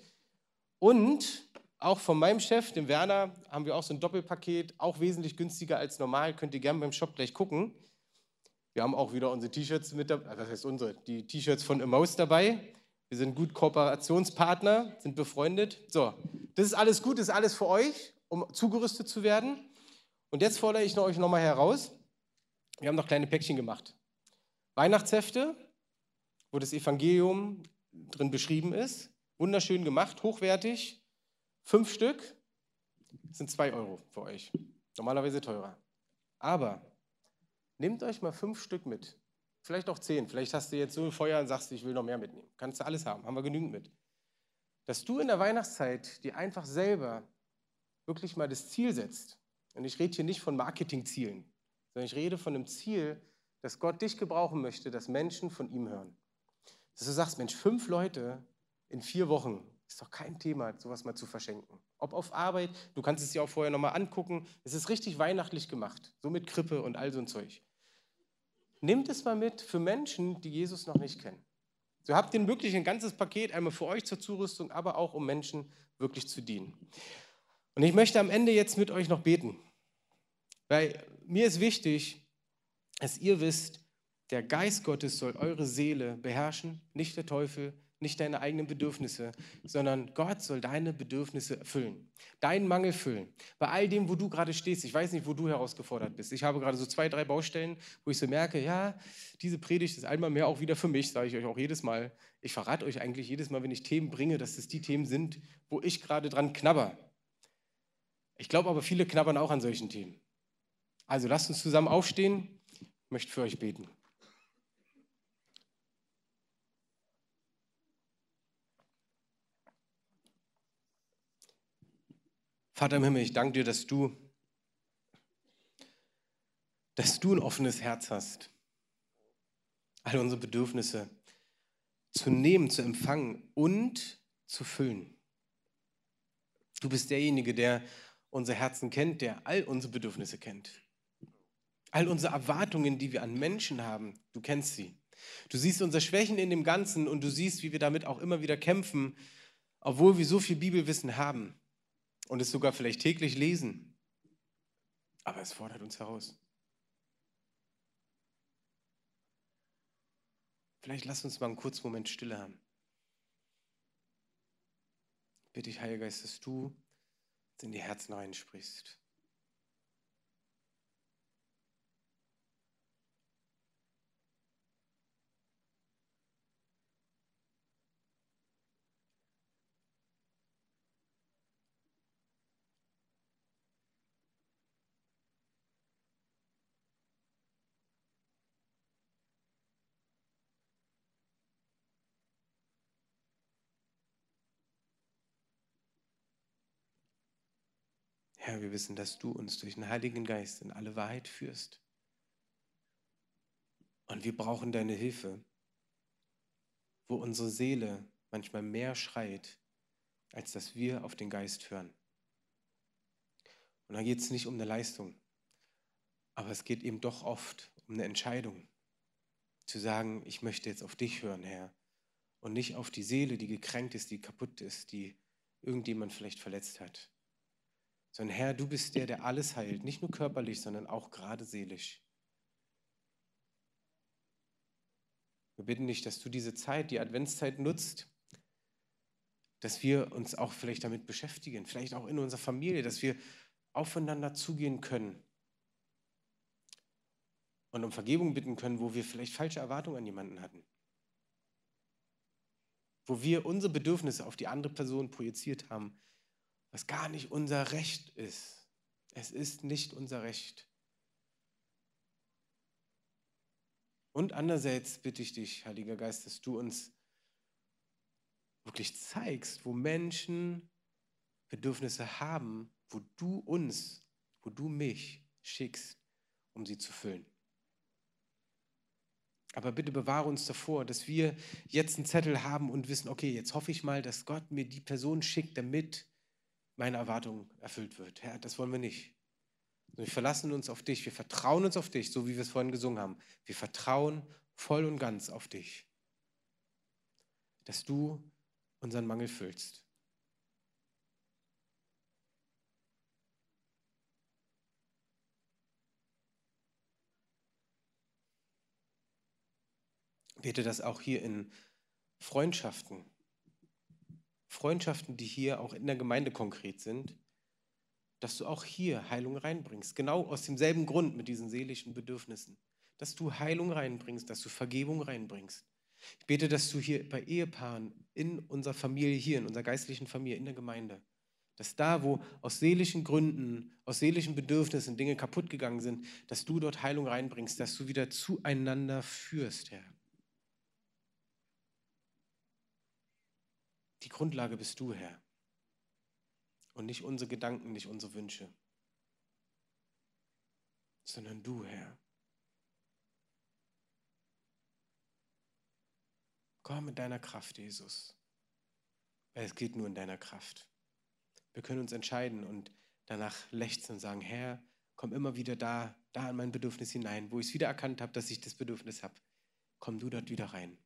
Und auch von meinem Chef, dem Werner, haben wir auch so ein Doppelpaket, auch wesentlich günstiger als normal. Könnt ihr gerne beim Shop gleich gucken. Wir haben auch wieder unsere T-Shirts mit dabei, was heißt unsere? Die T-Shirts von Emmaus dabei. Wir sind gut Kooperationspartner, sind befreundet. So, das ist alles gut, das ist alles für euch, um zugerüstet zu werden. Und jetzt fordere ich euch nochmal heraus. Wir haben noch kleine Päckchen gemacht. Weihnachtshefte, wo das Evangelium drin beschrieben ist. Wunderschön gemacht, hochwertig. Fünf Stück sind zwei Euro für euch. Normalerweise teurer. Aber nehmt euch mal fünf Stück mit. Vielleicht auch zehn. Vielleicht hast du jetzt so Feuer und sagst, ich will noch mehr mitnehmen. Kannst du alles haben. Haben wir genügend mit. Dass du in der Weihnachtszeit dir einfach selber wirklich mal das Ziel setzt. Und ich rede hier nicht von Marketingzielen, sondern ich rede von einem Ziel, dass Gott dich gebrauchen möchte, dass Menschen von ihm hören. Dass du sagst, Mensch, fünf Leute in vier Wochen ist doch kein Thema, sowas mal zu verschenken. Ob auf Arbeit, du kannst es dir auch vorher nochmal angucken. Es ist richtig weihnachtlich gemacht, so mit Krippe und all so ein Zeug. Nehmt es mal mit für Menschen, die Jesus noch nicht kennen. So habt ihr wirklich ein ganzes Paket, einmal für euch zur Zurüstung, aber auch um Menschen wirklich zu dienen. Und ich möchte am Ende jetzt mit euch noch beten, weil mir ist wichtig, dass ihr wisst, der Geist Gottes soll eure Seele beherrschen, nicht der Teufel, nicht deine eigenen Bedürfnisse, sondern Gott soll deine Bedürfnisse erfüllen, deinen Mangel füllen. Bei all dem, wo du gerade stehst, ich weiß nicht, wo du herausgefordert bist. Ich habe gerade so zwei, drei Baustellen, wo ich so merke, ja, diese Predigt ist einmal mehr auch wieder für mich, sage ich euch auch jedes Mal. Ich verrate euch eigentlich jedes Mal, wenn ich Themen bringe, dass es die Themen sind, wo ich gerade dran knabber. Ich glaube aber, viele knabbern auch an solchen Themen. Also lasst uns zusammen aufstehen. Ich möchte für euch beten. Vater im Himmel, ich danke dir, dass du, dass du ein offenes Herz hast, all unsere Bedürfnisse zu nehmen, zu empfangen und zu füllen. Du bist derjenige, der unsere Herzen kennt, der all unsere Bedürfnisse kennt. All unsere Erwartungen, die wir an Menschen haben, du kennst sie. Du siehst unsere Schwächen in dem Ganzen und du siehst, wie wir damit auch immer wieder kämpfen, obwohl wir so viel Bibelwissen haben und es sogar vielleicht täglich lesen. Aber es fordert uns heraus. Vielleicht lass uns mal einen kurzen Moment Stille haben. Bitte ich, Heiliger Geist, dass du in die Herzen reinsprichst. Herr, wir wissen, dass du uns durch den Heiligen Geist in alle Wahrheit führst. Und wir brauchen deine Hilfe, wo unsere Seele manchmal mehr schreit, als dass wir auf den Geist hören. Und da geht es nicht um eine Leistung, aber es geht eben doch oft um eine Entscheidung. Zu sagen, ich möchte jetzt auf dich hören, Herr, und nicht auf die Seele, die gekränkt ist, die kaputt ist, die irgendjemand vielleicht verletzt hat sondern Herr, du bist der, der alles heilt, nicht nur körperlich, sondern auch gerade seelisch. Wir bitten dich, dass du diese Zeit, die Adventszeit nutzt, dass wir uns auch vielleicht damit beschäftigen, vielleicht auch in unserer Familie, dass wir aufeinander zugehen können und um Vergebung bitten können, wo wir vielleicht falsche Erwartungen an jemanden hatten. Wo wir unsere Bedürfnisse auf die andere Person projiziert haben, was gar nicht unser Recht ist. Es ist nicht unser Recht. Und andererseits bitte ich dich, Heiliger Geist, dass du uns wirklich zeigst, wo Menschen Bedürfnisse haben, wo du uns, wo du mich schickst, um sie zu füllen. Aber bitte bewahre uns davor, dass wir jetzt einen Zettel haben und wissen, okay, jetzt hoffe ich mal, dass Gott mir die Person schickt, damit meine Erwartung erfüllt wird. Herr, das wollen wir nicht. Wir verlassen uns auf dich, wir vertrauen uns auf dich, so wie wir es vorhin gesungen haben. Wir vertrauen voll und ganz auf dich, dass du unseren Mangel füllst. Bete das auch hier in Freundschaften, Freundschaften, die hier auch in der Gemeinde konkret sind, dass du auch hier Heilung reinbringst. Genau aus demselben Grund mit diesen seelischen Bedürfnissen. Dass du Heilung reinbringst, dass du Vergebung reinbringst. Ich bete, dass du hier bei Ehepaaren in unserer Familie, hier in unserer geistlichen Familie, in der Gemeinde, dass da, wo aus seelischen Gründen, aus seelischen Bedürfnissen Dinge kaputt gegangen sind, dass du dort Heilung reinbringst, dass du wieder zueinander führst, Herr. Die Grundlage bist du, Herr. Und nicht unsere Gedanken, nicht unsere Wünsche, sondern du, Herr. Komm mit deiner Kraft, Jesus. Es geht nur in deiner Kraft. Wir können uns entscheiden und danach lechzen und sagen, Herr, komm immer wieder da, da in mein Bedürfnis hinein, wo ich es wieder erkannt habe, dass ich das Bedürfnis habe. Komm du dort wieder rein.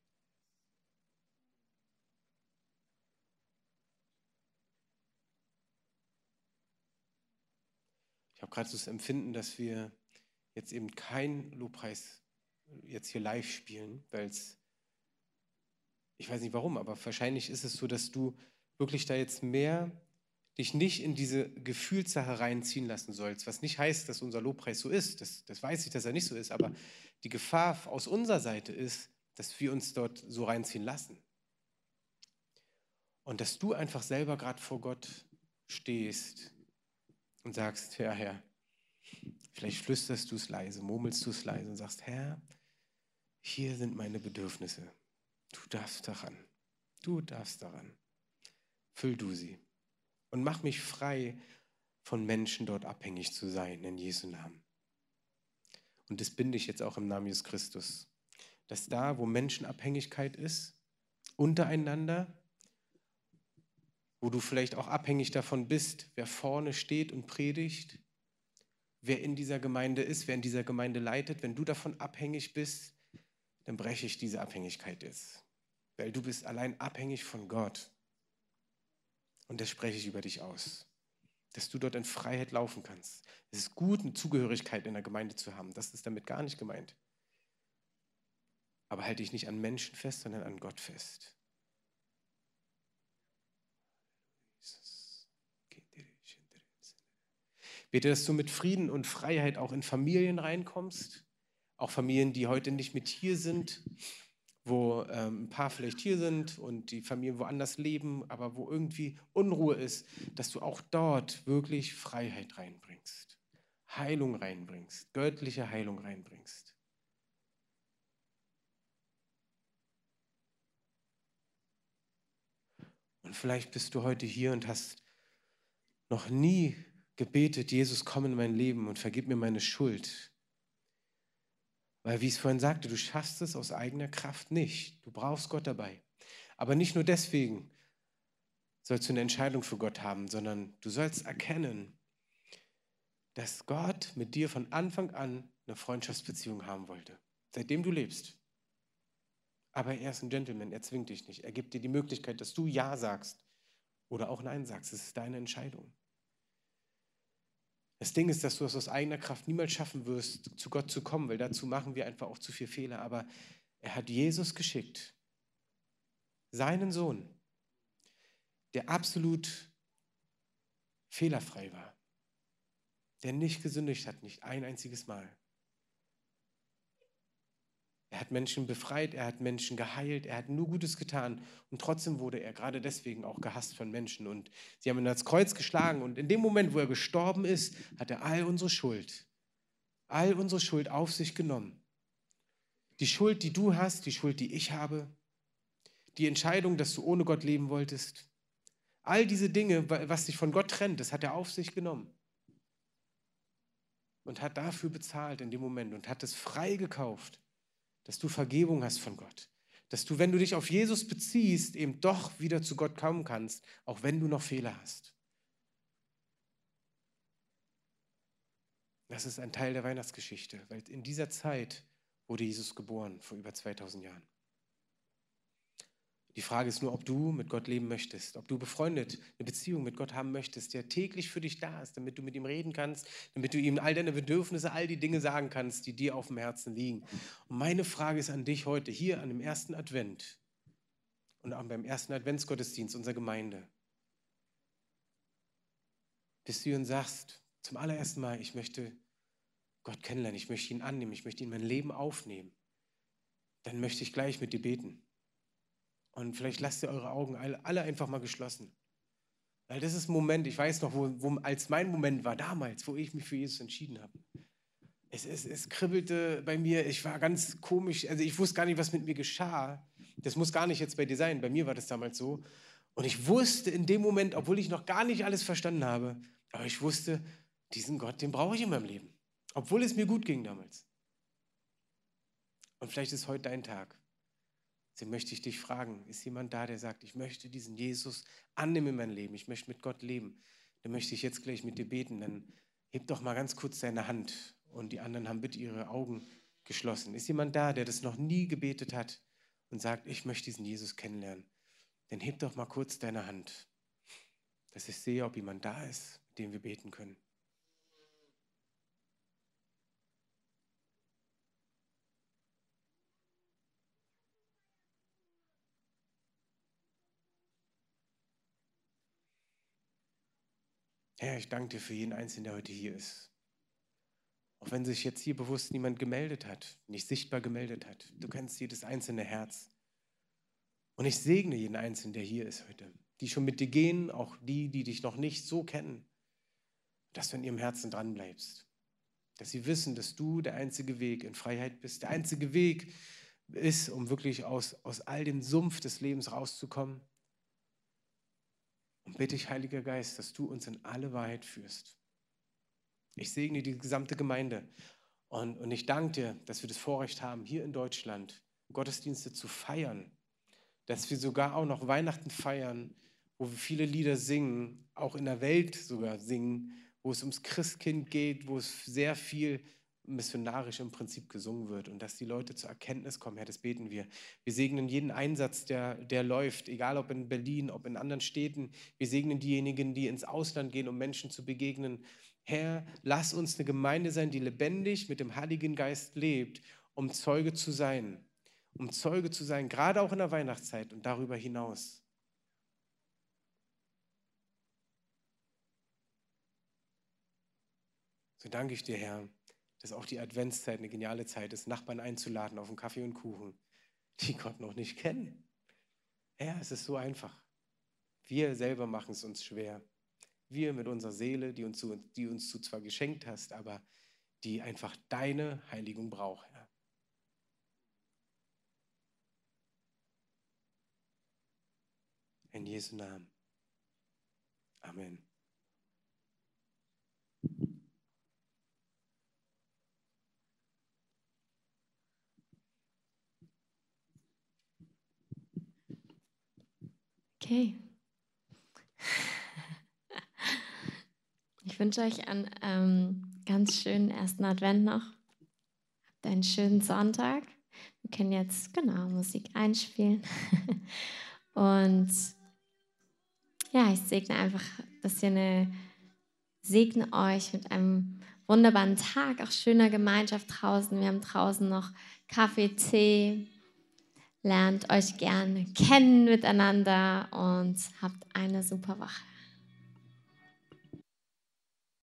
Ich habe gerade so das Empfinden, dass wir jetzt eben keinen Lobpreis jetzt hier live spielen, weil es Ich weiß nicht warum, aber wahrscheinlich ist es so, dass du wirklich da jetzt mehr dich nicht in diese Gefühlssache reinziehen lassen sollst, was nicht heißt, dass unser Lobpreis so ist. Das, das weiß ich, dass er nicht so ist, aber die Gefahr aus unserer Seite ist, dass wir uns dort so reinziehen lassen. Und dass du einfach selber gerade vor Gott stehst und sagst, Herr, Herr, vielleicht flüsterst du es leise, murmelst du es leise und sagst, Herr, hier sind meine Bedürfnisse. Du darfst daran. Du darfst daran. Füll du sie. Und mach mich frei, von Menschen dort abhängig zu sein, in Jesu Namen. Und das binde ich jetzt auch im Namen Jesus Christus. Dass da, wo Menschenabhängigkeit ist, untereinander, wo du vielleicht auch abhängig davon bist, wer vorne steht und predigt, wer in dieser Gemeinde ist, wer in dieser Gemeinde leitet, wenn du davon abhängig bist, dann breche ich diese Abhängigkeit jetzt. Weil du bist allein abhängig von Gott. Und das spreche ich über dich aus. Dass du dort in Freiheit laufen kannst. Es ist gut, eine Zugehörigkeit in der Gemeinde zu haben. Das ist damit gar nicht gemeint. Aber halte dich nicht an Menschen fest, sondern an Gott fest. Bete, dass du mit Frieden und Freiheit auch in Familien reinkommst. Auch Familien, die heute nicht mit hier sind, wo ähm, ein paar vielleicht hier sind und die Familien woanders leben, aber wo irgendwie Unruhe ist, dass du auch dort wirklich Freiheit reinbringst, Heilung reinbringst, göttliche Heilung reinbringst. Und vielleicht bist du heute hier und hast noch nie gebetet, Jesus, komm in mein Leben und vergib mir meine Schuld. Weil, wie ich es vorhin sagte, du schaffst es aus eigener Kraft nicht. Du brauchst Gott dabei. Aber nicht nur deswegen sollst du eine Entscheidung für Gott haben, sondern du sollst erkennen, dass Gott mit dir von Anfang an eine Freundschaftsbeziehung haben wollte, seitdem du lebst. Aber er ist ein Gentleman, er zwingt dich nicht. Er gibt dir die Möglichkeit, dass du Ja sagst oder auch Nein sagst. Es ist deine Entscheidung. Das Ding ist, dass du es aus eigener Kraft niemals schaffen wirst, zu Gott zu kommen, weil dazu machen wir einfach auch zu viel Fehler. Aber er hat Jesus geschickt, seinen Sohn, der absolut fehlerfrei war, der nicht gesündigt hat, nicht ein einziges Mal. Er hat Menschen befreit, er hat Menschen geheilt, er hat nur Gutes getan. Und trotzdem wurde er gerade deswegen auch gehasst von Menschen. Und sie haben ihn ans Kreuz geschlagen. Und in dem Moment, wo er gestorben ist, hat er all unsere Schuld, all unsere Schuld auf sich genommen. Die Schuld, die du hast, die Schuld, die ich habe, die Entscheidung, dass du ohne Gott leben wolltest, all diese Dinge, was dich von Gott trennt, das hat er auf sich genommen. Und hat dafür bezahlt in dem Moment und hat es frei gekauft dass du Vergebung hast von Gott. Dass du, wenn du dich auf Jesus beziehst, eben doch wieder zu Gott kommen kannst, auch wenn du noch Fehler hast. Das ist ein Teil der Weihnachtsgeschichte, weil in dieser Zeit wurde Jesus geboren, vor über 2000 Jahren. Die Frage ist nur, ob du mit Gott leben möchtest, ob du befreundet eine Beziehung mit Gott haben möchtest, der täglich für dich da ist, damit du mit ihm reden kannst, damit du ihm all deine Bedürfnisse, all die Dinge sagen kannst, die dir auf dem Herzen liegen. Und meine Frage ist an dich heute, hier an dem ersten Advent und auch beim ersten Adventsgottesdienst unserer Gemeinde. Bist du hier und sagst zum allerersten Mal, ich möchte Gott kennenlernen, ich möchte ihn annehmen, ich möchte ihn in mein Leben aufnehmen, dann möchte ich gleich mit dir beten. Und vielleicht lasst ihr eure Augen alle einfach mal geschlossen. Weil das ist ein Moment, ich weiß noch, wo, wo als mein Moment war damals, wo ich mich für Jesus entschieden habe. Es, es, es kribbelte bei mir, ich war ganz komisch, also ich wusste gar nicht, was mit mir geschah. Das muss gar nicht jetzt bei dir sein, bei mir war das damals so. Und ich wusste in dem Moment, obwohl ich noch gar nicht alles verstanden habe, aber ich wusste, diesen Gott, den brauche ich in meinem Leben. Obwohl es mir gut ging damals. Und vielleicht ist heute dein Tag. Deswegen möchte ich dich fragen, ist jemand da, der sagt, ich möchte diesen Jesus annehmen in mein Leben, ich möchte mit Gott leben, dann möchte ich jetzt gleich mit dir beten, dann heb doch mal ganz kurz deine Hand und die anderen haben bitte ihre Augen geschlossen. Ist jemand da, der das noch nie gebetet hat und sagt, ich möchte diesen Jesus kennenlernen? Dann heb doch mal kurz deine Hand, dass ich sehe, ob jemand da ist, mit dem wir beten können. Herr, ich danke dir für jeden Einzelnen, der heute hier ist. Auch wenn sich jetzt hier bewusst niemand gemeldet hat, nicht sichtbar gemeldet hat. Du kennst jedes einzelne Herz. Und ich segne jeden Einzelnen, der hier ist heute. Die schon mit dir gehen, auch die, die dich noch nicht so kennen. Dass du in ihrem Herzen dran bleibst. Dass sie wissen, dass du der einzige Weg in Freiheit bist. Der einzige Weg ist, um wirklich aus, aus all dem Sumpf des Lebens rauszukommen und bitte ich, Heiliger Geist, dass du uns in alle Wahrheit führst. Ich segne die gesamte Gemeinde und, und ich danke dir, dass wir das Vorrecht haben, hier in Deutschland Gottesdienste zu feiern, dass wir sogar auch noch Weihnachten feiern, wo wir viele Lieder singen, auch in der Welt sogar singen, wo es ums Christkind geht, wo es sehr viel missionarisch im Prinzip gesungen wird und dass die Leute zur Erkenntnis kommen, Herr, das beten wir. Wir segnen jeden Einsatz, der, der läuft, egal ob in Berlin, ob in anderen Städten. Wir segnen diejenigen, die ins Ausland gehen, um Menschen zu begegnen. Herr, lass uns eine Gemeinde sein, die lebendig mit dem Heiligen Geist lebt, um Zeuge zu sein. Um Zeuge zu sein, gerade auch in der Weihnachtszeit und darüber hinaus. So danke ich dir, Herr dass auch die Adventszeit eine geniale Zeit ist, Nachbarn einzuladen auf einen Kaffee und Kuchen, die Gott noch nicht kennen. Ja, es ist so einfach. Wir selber machen es uns schwer. Wir mit unserer Seele, die uns, die uns du zwar geschenkt hast, aber die einfach deine Heiligung braucht, Herr. In Jesu Namen. Amen. Okay. <laughs> Ich wünsche euch einen ähm, ganz schönen ersten Advent noch. Habt einen schönen Sonntag. Wir können jetzt genau Musik einspielen. <laughs> Und ja, ich segne einfach, dass ihr eine, segne euch mit einem wunderbaren Tag, auch schöner Gemeinschaft draußen. Wir haben draußen noch Kaffee, Tee, lernt euch gerne kennen miteinander und habt eine super Woche.